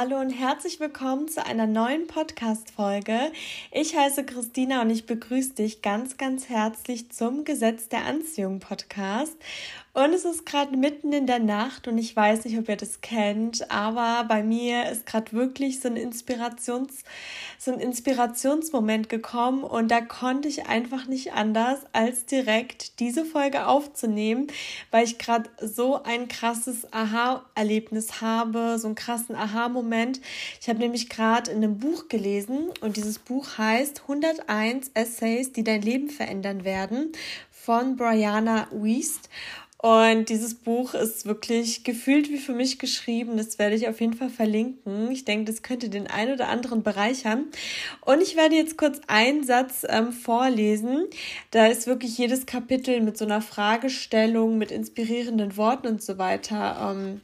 Hallo und herzlich willkommen zu einer neuen Podcast-Folge. Ich heiße Christina und ich begrüße dich ganz, ganz herzlich zum Gesetz der Anziehung Podcast. Und es ist gerade mitten in der Nacht und ich weiß nicht, ob ihr das kennt, aber bei mir ist gerade wirklich so ein Inspirations, so ein Inspirationsmoment gekommen und da konnte ich einfach nicht anders, als direkt diese Folge aufzunehmen, weil ich gerade so ein krasses Aha-Erlebnis habe, so einen krassen Aha-Moment. Ich habe nämlich gerade in einem Buch gelesen und dieses Buch heißt 101 Essays, die dein Leben verändern werden von Brianna Wiest. Und dieses Buch ist wirklich gefühlt wie für mich geschrieben. Das werde ich auf jeden Fall verlinken. Ich denke, das könnte den ein oder anderen bereichern. Und ich werde jetzt kurz einen Satz ähm, vorlesen. Da ist wirklich jedes Kapitel mit so einer Fragestellung, mit inspirierenden Worten und so weiter. Ähm,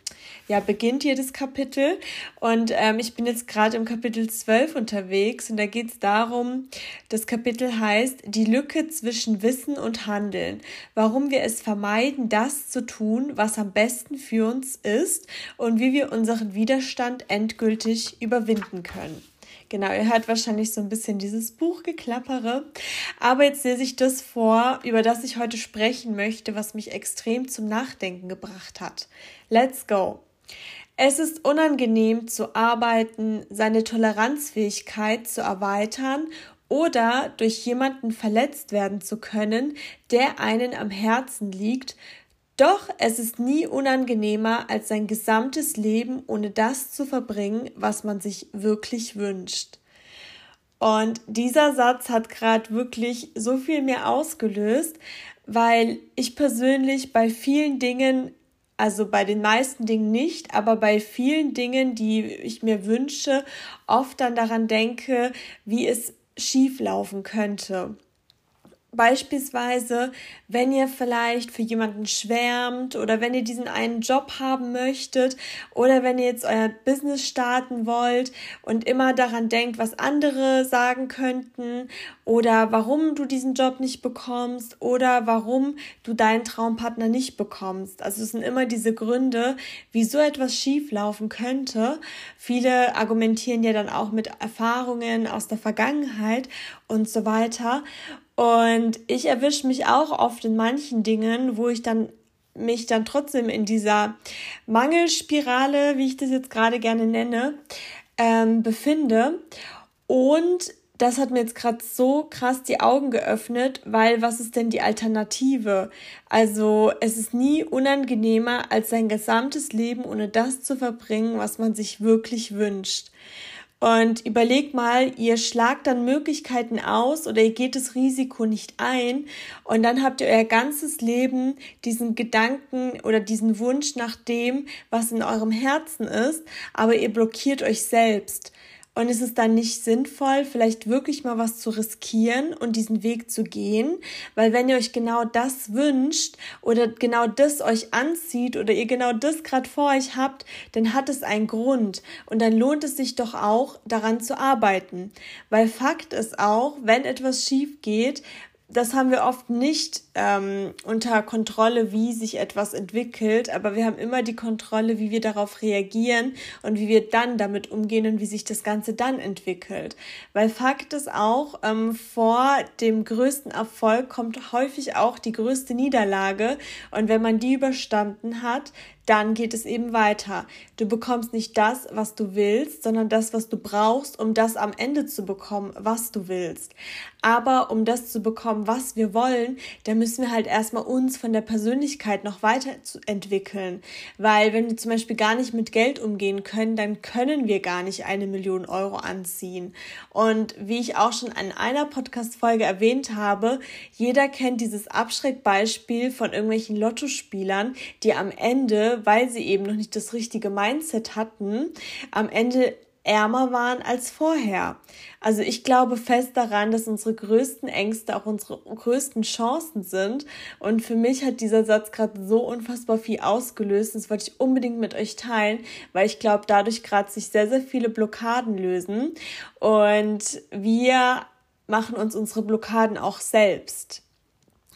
ja, beginnt jedes Kapitel. Und ähm, ich bin jetzt gerade im Kapitel 12 unterwegs und da geht es darum, das Kapitel heißt Die Lücke zwischen Wissen und Handeln. Warum wir es vermeiden, das zu tun, was am besten für uns ist und wie wir unseren Widerstand endgültig überwinden können. Genau, ihr hört wahrscheinlich so ein bisschen dieses Buchgeklappere. Aber jetzt lese ich das vor, über das ich heute sprechen möchte, was mich extrem zum Nachdenken gebracht hat. Let's go! Es ist unangenehm zu arbeiten, seine Toleranzfähigkeit zu erweitern oder durch jemanden verletzt werden zu können, der einen am Herzen liegt, doch es ist nie unangenehmer, als sein gesamtes Leben ohne das zu verbringen, was man sich wirklich wünscht. Und dieser Satz hat gerade wirklich so viel mehr ausgelöst, weil ich persönlich bei vielen Dingen, also bei den meisten Dingen nicht, aber bei vielen Dingen, die ich mir wünsche, oft dann daran denke, wie es schief laufen könnte. Beispielsweise, wenn ihr vielleicht für jemanden schwärmt oder wenn ihr diesen einen Job haben möchtet oder wenn ihr jetzt euer Business starten wollt und immer daran denkt, was andere sagen könnten oder warum du diesen Job nicht bekommst oder warum du deinen Traumpartner nicht bekommst. Also es sind immer diese Gründe, wieso etwas schief laufen könnte. Viele argumentieren ja dann auch mit Erfahrungen aus der Vergangenheit und so weiter. Und ich erwische mich auch oft in manchen Dingen, wo ich dann mich dann trotzdem in dieser Mangelspirale, wie ich das jetzt gerade gerne nenne, ähm, befinde. Und das hat mir jetzt gerade so krass die Augen geöffnet, weil was ist denn die Alternative? Also es ist nie unangenehmer, als sein gesamtes Leben ohne das zu verbringen, was man sich wirklich wünscht. Und überlegt mal, ihr schlagt dann Möglichkeiten aus oder ihr geht das Risiko nicht ein und dann habt ihr euer ganzes Leben diesen Gedanken oder diesen Wunsch nach dem, was in eurem Herzen ist, aber ihr blockiert euch selbst. Und ist es dann nicht sinnvoll, vielleicht wirklich mal was zu riskieren und diesen Weg zu gehen? Weil wenn ihr euch genau das wünscht oder genau das euch anzieht oder ihr genau das gerade vor euch habt, dann hat es einen Grund. Und dann lohnt es sich doch auch, daran zu arbeiten. Weil Fakt ist auch, wenn etwas schief geht, das haben wir oft nicht ähm, unter Kontrolle, wie sich etwas entwickelt, aber wir haben immer die Kontrolle, wie wir darauf reagieren und wie wir dann damit umgehen und wie sich das Ganze dann entwickelt. Weil Fakt ist auch, ähm, vor dem größten Erfolg kommt häufig auch die größte Niederlage und wenn man die überstanden hat, dann geht es eben weiter. Du bekommst nicht das, was du willst, sondern das, was du brauchst, um das am Ende zu bekommen, was du willst. Aber um das zu bekommen, was wir wollen, da müssen wir halt erstmal uns von der Persönlichkeit noch weiterentwickeln. Weil wenn wir zum Beispiel gar nicht mit Geld umgehen können, dann können wir gar nicht eine Million Euro anziehen. Und wie ich auch schon in einer Podcast-Folge erwähnt habe, jeder kennt dieses Abschreckbeispiel von irgendwelchen Lottospielern, die am Ende weil sie eben noch nicht das richtige Mindset hatten, am Ende ärmer waren als vorher. Also ich glaube fest daran, dass unsere größten Ängste auch unsere größten Chancen sind. Und für mich hat dieser Satz gerade so unfassbar viel ausgelöst. das wollte ich unbedingt mit euch teilen, weil ich glaube, dadurch gerade sich sehr, sehr viele Blockaden lösen. Und wir machen uns unsere Blockaden auch selbst.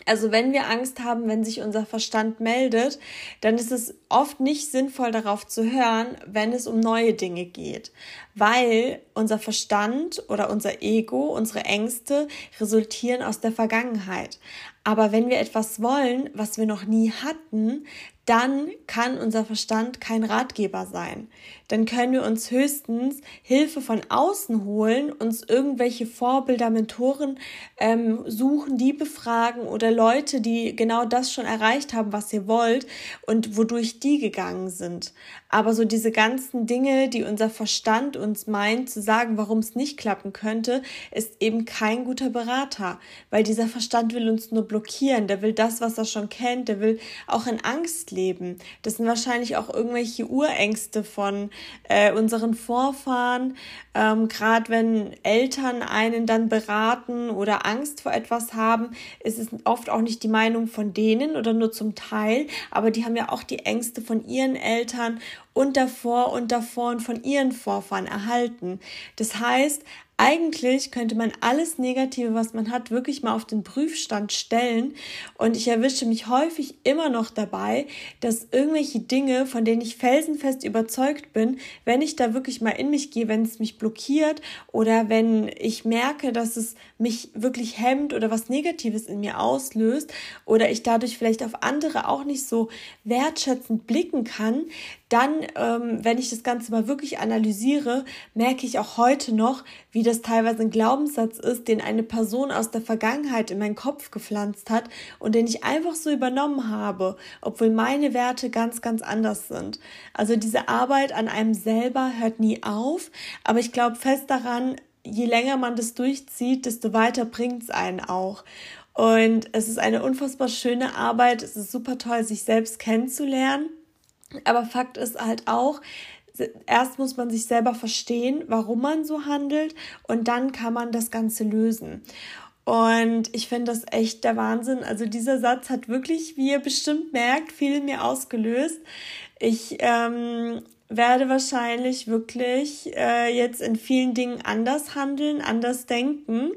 Also wenn wir Angst haben, wenn sich unser Verstand meldet, dann ist es oft nicht sinnvoll darauf zu hören, wenn es um neue Dinge geht, weil unser Verstand oder unser Ego, unsere Ängste resultieren aus der Vergangenheit. Aber wenn wir etwas wollen, was wir noch nie hatten, dann kann unser Verstand kein Ratgeber sein. Dann können wir uns höchstens Hilfe von außen holen, uns irgendwelche Vorbilder, Mentoren ähm, suchen, die befragen oder Leute, die genau das schon erreicht haben, was ihr wollt und wodurch die gegangen sind. Aber so diese ganzen Dinge, die unser Verstand uns meint zu sagen, warum es nicht klappen könnte, ist eben kein guter Berater, weil dieser Verstand will uns nur blockieren, der will das, was er schon kennt, der will auch in Angst leben. Das sind wahrscheinlich auch irgendwelche Urängste von äh, unseren Vorfahren, ähm, gerade wenn Eltern einen dann beraten oder Angst vor etwas haben, ist es oft auch nicht die Meinung von denen oder nur zum Teil, aber die haben ja auch die Ängste von ihren Eltern und davor und davor und von ihren Vorfahren erhalten. Das heißt, eigentlich könnte man alles Negative, was man hat, wirklich mal auf den Prüfstand stellen. Und ich erwische mich häufig immer noch dabei, dass irgendwelche Dinge, von denen ich felsenfest überzeugt bin, wenn ich da wirklich mal in mich gehe, wenn es mich blockiert oder wenn ich merke, dass es mich wirklich hemmt oder was Negatives in mir auslöst oder ich dadurch vielleicht auf andere auch nicht so wertschätzend blicken kann, dann, ähm, wenn ich das Ganze mal wirklich analysiere, merke ich auch heute noch, wie das teilweise ein Glaubenssatz ist, den eine Person aus der Vergangenheit in meinen Kopf gepflanzt hat und den ich einfach so übernommen habe, obwohl meine Werte ganz, ganz anders sind. Also diese Arbeit an einem selber hört nie auf, aber ich glaube fest daran, je länger man das durchzieht, desto weiter bringt es einen auch. Und es ist eine unfassbar schöne Arbeit. Es ist super toll, sich selbst kennenzulernen. Aber Fakt ist halt auch, erst muss man sich selber verstehen, warum man so handelt und dann kann man das Ganze lösen. Und ich finde das echt der Wahnsinn. Also dieser Satz hat wirklich, wie ihr bestimmt merkt, viel mir ausgelöst. Ich ähm, werde wahrscheinlich wirklich äh, jetzt in vielen Dingen anders handeln, anders denken.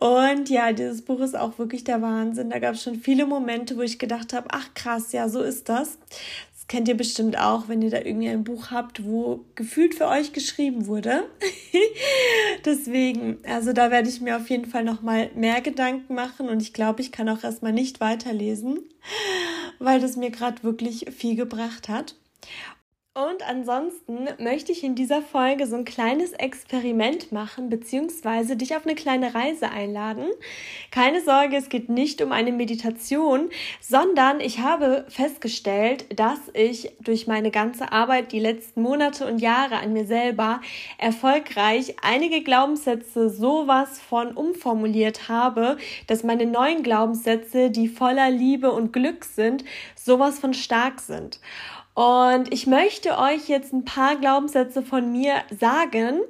Und ja, dieses Buch ist auch wirklich der Wahnsinn. Da gab es schon viele Momente, wo ich gedacht habe, ach krass, ja, so ist das kennt ihr bestimmt auch, wenn ihr da irgendwie ein Buch habt, wo gefühlt für euch geschrieben wurde. Deswegen, also da werde ich mir auf jeden Fall noch mal mehr Gedanken machen und ich glaube, ich kann auch erstmal nicht weiterlesen, weil das mir gerade wirklich viel gebracht hat. Und ansonsten möchte ich in dieser Folge so ein kleines Experiment machen, beziehungsweise dich auf eine kleine Reise einladen. Keine Sorge, es geht nicht um eine Meditation, sondern ich habe festgestellt, dass ich durch meine ganze Arbeit die letzten Monate und Jahre an mir selber erfolgreich einige Glaubenssätze sowas von umformuliert habe, dass meine neuen Glaubenssätze, die voller Liebe und Glück sind, sowas von stark sind. Und ich möchte euch jetzt ein paar Glaubenssätze von mir sagen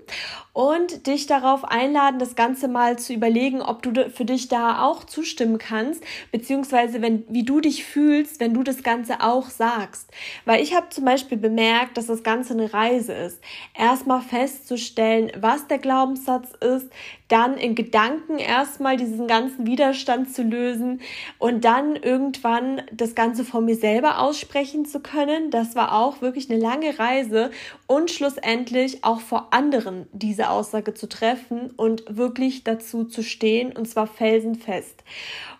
und dich darauf einladen, das Ganze mal zu überlegen, ob du für dich da auch zustimmen kannst, beziehungsweise wenn, wie du dich fühlst, wenn du das Ganze auch sagst. Weil ich habe zum Beispiel bemerkt, dass das Ganze eine Reise ist. Erstmal festzustellen, was der Glaubenssatz ist, dann in Gedanken erstmal diesen ganzen Widerstand zu lösen und dann irgendwann das Ganze von mir selber aussprechen zu können. Das war auch wirklich eine lange Reise und schlussendlich auch vor anderen diese Aussage zu treffen und wirklich dazu zu stehen und zwar felsenfest.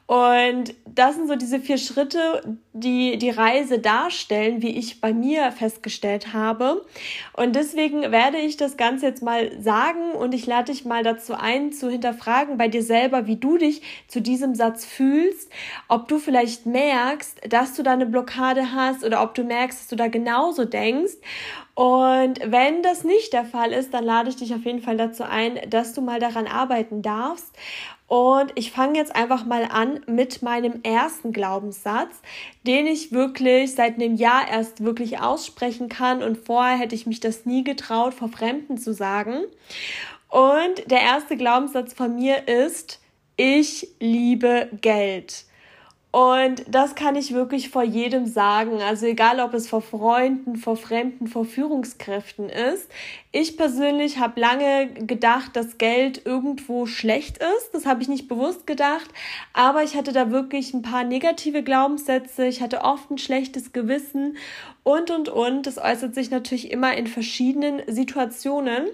Und das sind so diese vier Schritte, die die Reise darstellen, wie ich bei mir festgestellt habe. Und deswegen werde ich das Ganze jetzt mal sagen und ich lade dich mal dazu ein, zu hinterfragen bei dir selber, wie du dich zu diesem Satz fühlst, ob du vielleicht merkst, dass du da eine Blockade hast oder ob du merkst, dass du da genauso denkst. Und wenn das nicht der Fall ist, dann lade ich dich auf jeden Fall dazu ein, dass du mal daran arbeiten darfst. Und ich fange jetzt einfach mal an mit meinem ersten Glaubenssatz, den ich wirklich seit einem Jahr erst wirklich aussprechen kann. Und vorher hätte ich mich das nie getraut, vor Fremden zu sagen. Und der erste Glaubenssatz von mir ist, ich liebe Geld. Und das kann ich wirklich vor jedem sagen. Also egal, ob es vor Freunden, vor Fremden, vor Führungskräften ist. Ich persönlich habe lange gedacht, dass Geld irgendwo schlecht ist. Das habe ich nicht bewusst gedacht. Aber ich hatte da wirklich ein paar negative Glaubenssätze. Ich hatte oft ein schlechtes Gewissen und, und, und. Das äußert sich natürlich immer in verschiedenen Situationen.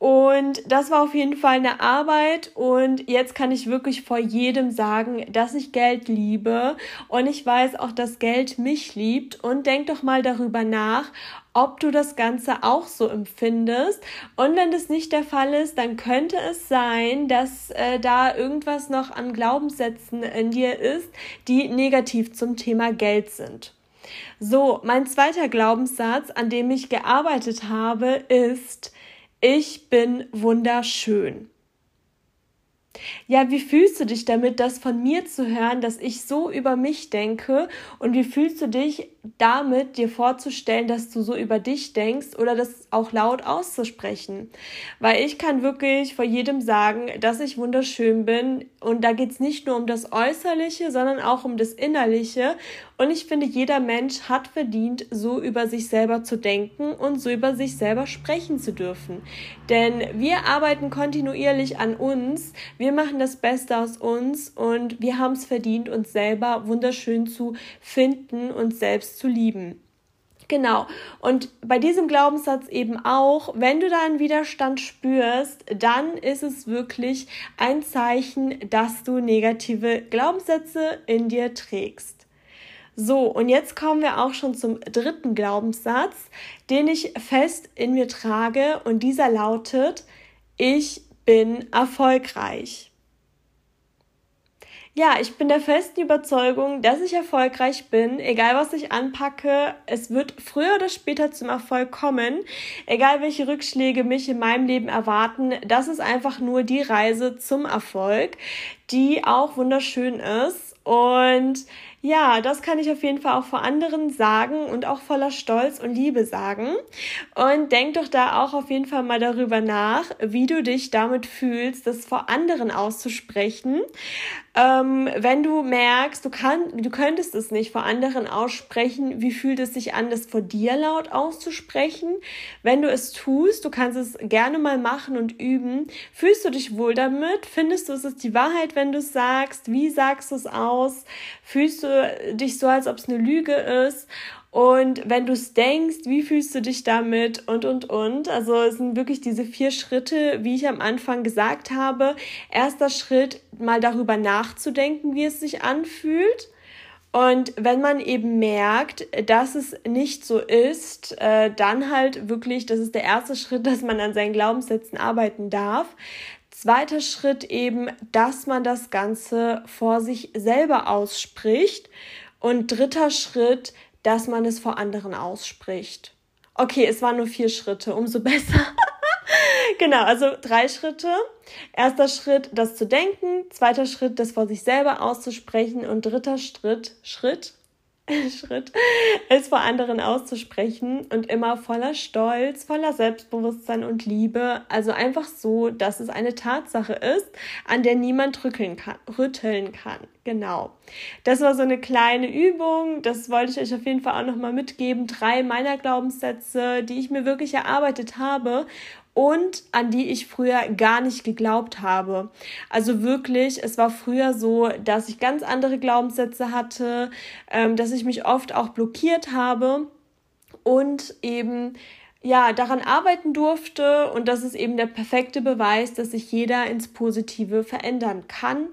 Und das war auf jeden Fall eine Arbeit und jetzt kann ich wirklich vor jedem sagen, dass ich Geld liebe und ich weiß auch, dass Geld mich liebt und denk doch mal darüber nach, ob du das Ganze auch so empfindest. Und wenn das nicht der Fall ist, dann könnte es sein, dass äh, da irgendwas noch an Glaubenssätzen in dir ist, die negativ zum Thema Geld sind. So, mein zweiter Glaubenssatz, an dem ich gearbeitet habe, ist, ich bin wunderschön. Ja, wie fühlst du dich damit, das von mir zu hören, dass ich so über mich denke? Und wie fühlst du dich damit, dir vorzustellen, dass du so über dich denkst oder das auch laut auszusprechen? Weil ich kann wirklich vor jedem sagen, dass ich wunderschön bin. Und da geht es nicht nur um das Äußerliche, sondern auch um das Innerliche. Und ich finde, jeder Mensch hat verdient, so über sich selber zu denken und so über sich selber sprechen zu dürfen. Denn wir arbeiten kontinuierlich an uns. Wir machen das Beste aus uns und wir haben es verdient, uns selber wunderschön zu finden, uns selbst zu lieben. Genau. Und bei diesem Glaubenssatz eben auch, wenn du da einen Widerstand spürst, dann ist es wirklich ein Zeichen, dass du negative Glaubenssätze in dir trägst. So, und jetzt kommen wir auch schon zum dritten Glaubenssatz, den ich fest in mir trage und dieser lautet, ich bin erfolgreich. Ja, ich bin der festen Überzeugung, dass ich erfolgreich bin, egal was ich anpacke. Es wird früher oder später zum Erfolg kommen, egal welche Rückschläge mich in meinem Leben erwarten. Das ist einfach nur die Reise zum Erfolg, die auch wunderschön ist. Und ja, das kann ich auf jeden Fall auch vor anderen sagen und auch voller Stolz und Liebe sagen. Und denk doch da auch auf jeden Fall mal darüber nach, wie du dich damit fühlst, das vor anderen auszusprechen. Ähm, wenn du merkst, du, kann, du könntest es nicht vor anderen aussprechen, wie fühlt es sich an, das vor dir laut auszusprechen? Wenn du es tust, du kannst es gerne mal machen und üben. Fühlst du dich wohl damit? Findest du, es ist die Wahrheit, wenn du es sagst? Wie sagst du es aus? Fühlst du dich so, als ob es eine Lüge ist? Und wenn du es denkst, wie fühlst du dich damit und, und, und. Also es sind wirklich diese vier Schritte, wie ich am Anfang gesagt habe. Erster Schritt, mal darüber nachzudenken, wie es sich anfühlt. Und wenn man eben merkt, dass es nicht so ist, äh, dann halt wirklich, das ist der erste Schritt, dass man an seinen Glaubenssätzen arbeiten darf. Zweiter Schritt eben, dass man das Ganze vor sich selber ausspricht. Und dritter Schritt, dass man es vor anderen ausspricht. Okay, es waren nur vier Schritte, umso besser. genau, also drei Schritte. Erster Schritt, das zu denken. Zweiter Schritt, das vor sich selber auszusprechen. Und dritter Schritt, Schritt, Schritt, es vor anderen auszusprechen und immer voller Stolz, voller Selbstbewusstsein und Liebe. Also einfach so, dass es eine Tatsache ist, an der niemand rütteln kann. Rütteln kann. Genau. Das war so eine kleine Übung. Das wollte ich euch auf jeden Fall auch nochmal mitgeben. Drei meiner Glaubenssätze, die ich mir wirklich erarbeitet habe und an die ich früher gar nicht geglaubt habe. Also wirklich, es war früher so, dass ich ganz andere Glaubenssätze hatte, ähm, dass ich mich oft auch blockiert habe und eben ja, daran arbeiten durfte und das ist eben der perfekte Beweis, dass sich jeder ins Positive verändern kann.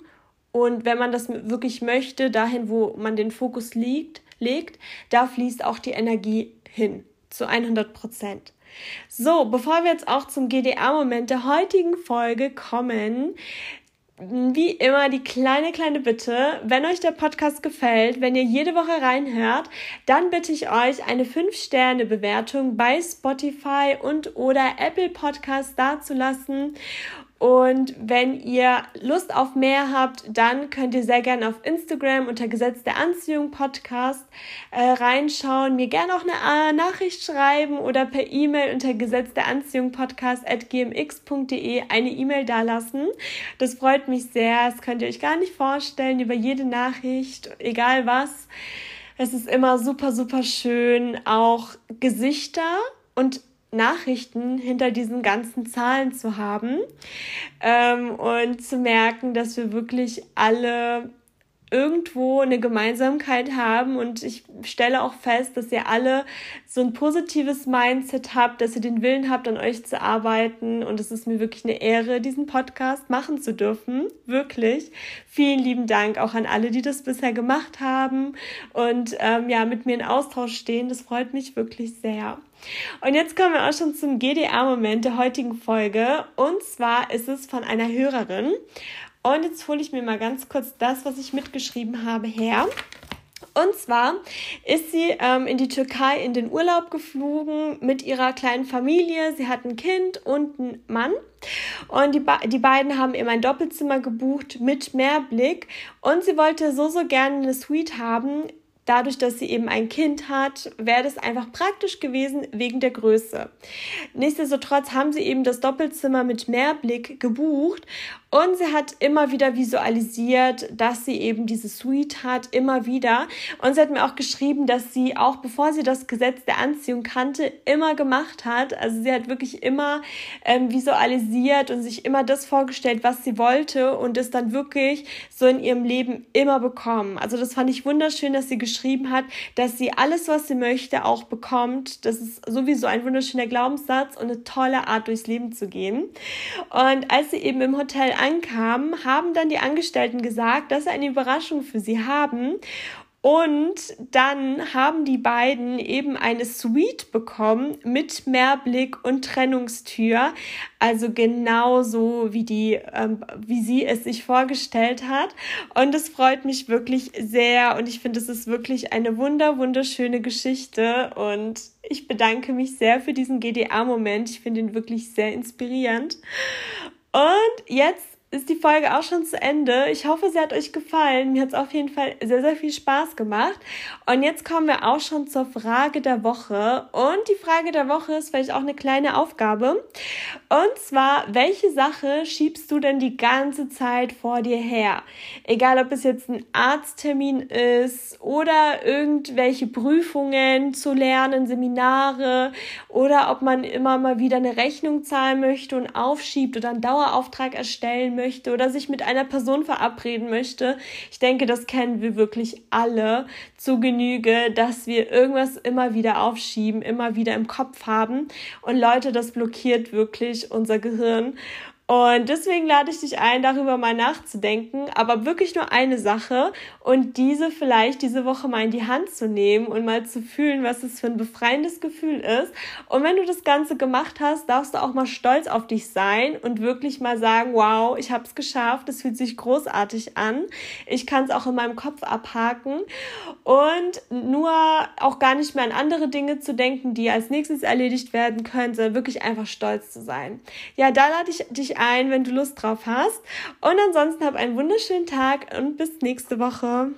Und wenn man das wirklich möchte, dahin, wo man den Fokus liegt, legt, da fließt auch die Energie hin zu 100 Prozent. So, bevor wir jetzt auch zum GDR-Moment der heutigen Folge kommen, wie immer die kleine, kleine Bitte, wenn euch der Podcast gefällt, wenn ihr jede Woche reinhört, dann bitte ich euch eine 5-Sterne-Bewertung bei Spotify und oder Apple Podcast dazulassen Und wenn ihr Lust auf mehr habt, dann könnt ihr sehr gerne auf Instagram unter Gesetz der Anziehung Podcast äh, reinschauen, mir gerne auch eine äh, Nachricht schreiben oder per E-Mail unter Gesetz der Anziehung Podcast at gmx.de eine E-Mail dalassen. Das freut mich sehr. Das könnt ihr euch gar nicht vorstellen über jede Nachricht, egal was. Es ist immer super, super schön, auch Gesichter und Nachrichten hinter diesen ganzen Zahlen zu haben ähm, und zu merken, dass wir wirklich alle irgendwo eine Gemeinsamkeit haben und ich stelle auch fest, dass ihr alle so ein positives Mindset habt, dass ihr den Willen habt, an euch zu arbeiten und es ist mir wirklich eine Ehre, diesen Podcast machen zu dürfen, wirklich. Vielen lieben Dank auch an alle, die das bisher gemacht haben und ähm, ja mit mir in Austausch stehen. Das freut mich wirklich sehr. Und jetzt kommen wir auch schon zum GDA-Moment der heutigen Folge. Und zwar ist es von einer Hörerin. Und jetzt hole ich mir mal ganz kurz das, was ich mitgeschrieben habe, her. Und zwar ist sie ähm, in die Türkei in den Urlaub geflogen mit ihrer kleinen Familie. Sie hat ein Kind und einen Mann. Und die, die beiden haben eben ein Doppelzimmer gebucht mit Mehrblick. Und sie wollte so, so gerne eine Suite haben dadurch, dass sie eben ein Kind hat, wäre das einfach praktisch gewesen wegen der Größe. Nichtsdestotrotz haben sie eben das Doppelzimmer mit Mehrblick gebucht und sie hat immer wieder visualisiert, dass sie eben diese Suite hat, immer wieder. Und sie hat mir auch geschrieben, dass sie auch bevor sie das Gesetz der Anziehung kannte, immer gemacht hat. Also sie hat wirklich immer ähm, visualisiert und sich immer das vorgestellt, was sie wollte und es dann wirklich so in ihrem Leben immer bekommen. Also das fand ich wunderschön, dass sie geschrieben hat, dass sie alles, was sie möchte, auch bekommt. Das ist sowieso ein wunderschöner Glaubenssatz und eine tolle Art durchs Leben zu gehen. Und als sie eben im Hotel ankamen, haben dann die Angestellten gesagt, dass sie eine Überraschung für sie haben. Und dann haben die beiden eben eine Suite bekommen mit Mehrblick und Trennungstür. Also genauso wie die, ähm, wie sie es sich vorgestellt hat. Und es freut mich wirklich sehr. Und ich finde, es ist wirklich eine wunder, wunderschöne Geschichte. Und ich bedanke mich sehr für diesen GDA-Moment. Ich finde ihn wirklich sehr inspirierend. Und jetzt ist die Folge auch schon zu Ende. Ich hoffe, sie hat euch gefallen. Mir hat es auf jeden Fall sehr, sehr viel Spaß gemacht. Und jetzt kommen wir auch schon zur Frage der Woche. Und die Frage der Woche ist vielleicht auch eine kleine Aufgabe. Und zwar, welche Sache schiebst du denn die ganze Zeit vor dir her? Egal, ob es jetzt ein Arzttermin ist oder irgendwelche Prüfungen zu lernen, Seminare oder ob man immer mal wieder eine Rechnung zahlen möchte und aufschiebt oder einen Dauerauftrag erstellen möchte oder sich mit einer Person verabreden möchte. Ich denke, das kennen wir wirklich alle zu Genüge, dass wir irgendwas immer wieder aufschieben, immer wieder im Kopf haben. Und Leute, das blockiert wirklich unser Gehirn. Und deswegen lade ich dich ein, darüber mal nachzudenken, aber wirklich nur eine Sache und diese vielleicht diese Woche mal in die Hand zu nehmen und mal zu fühlen, was es für ein befreiendes Gefühl ist. Und wenn du das Ganze gemacht hast, darfst du auch mal stolz auf dich sein und wirklich mal sagen, wow, ich habe es geschafft, es fühlt sich großartig an. Ich kann es auch in meinem Kopf abhaken und nur auch gar nicht mehr an andere Dinge zu denken, die als nächstes erledigt werden können, sondern wirklich einfach stolz zu sein. Ja, da lade ich ein, wenn du Lust drauf hast. Und ansonsten hab einen wunderschönen Tag und bis nächste Woche.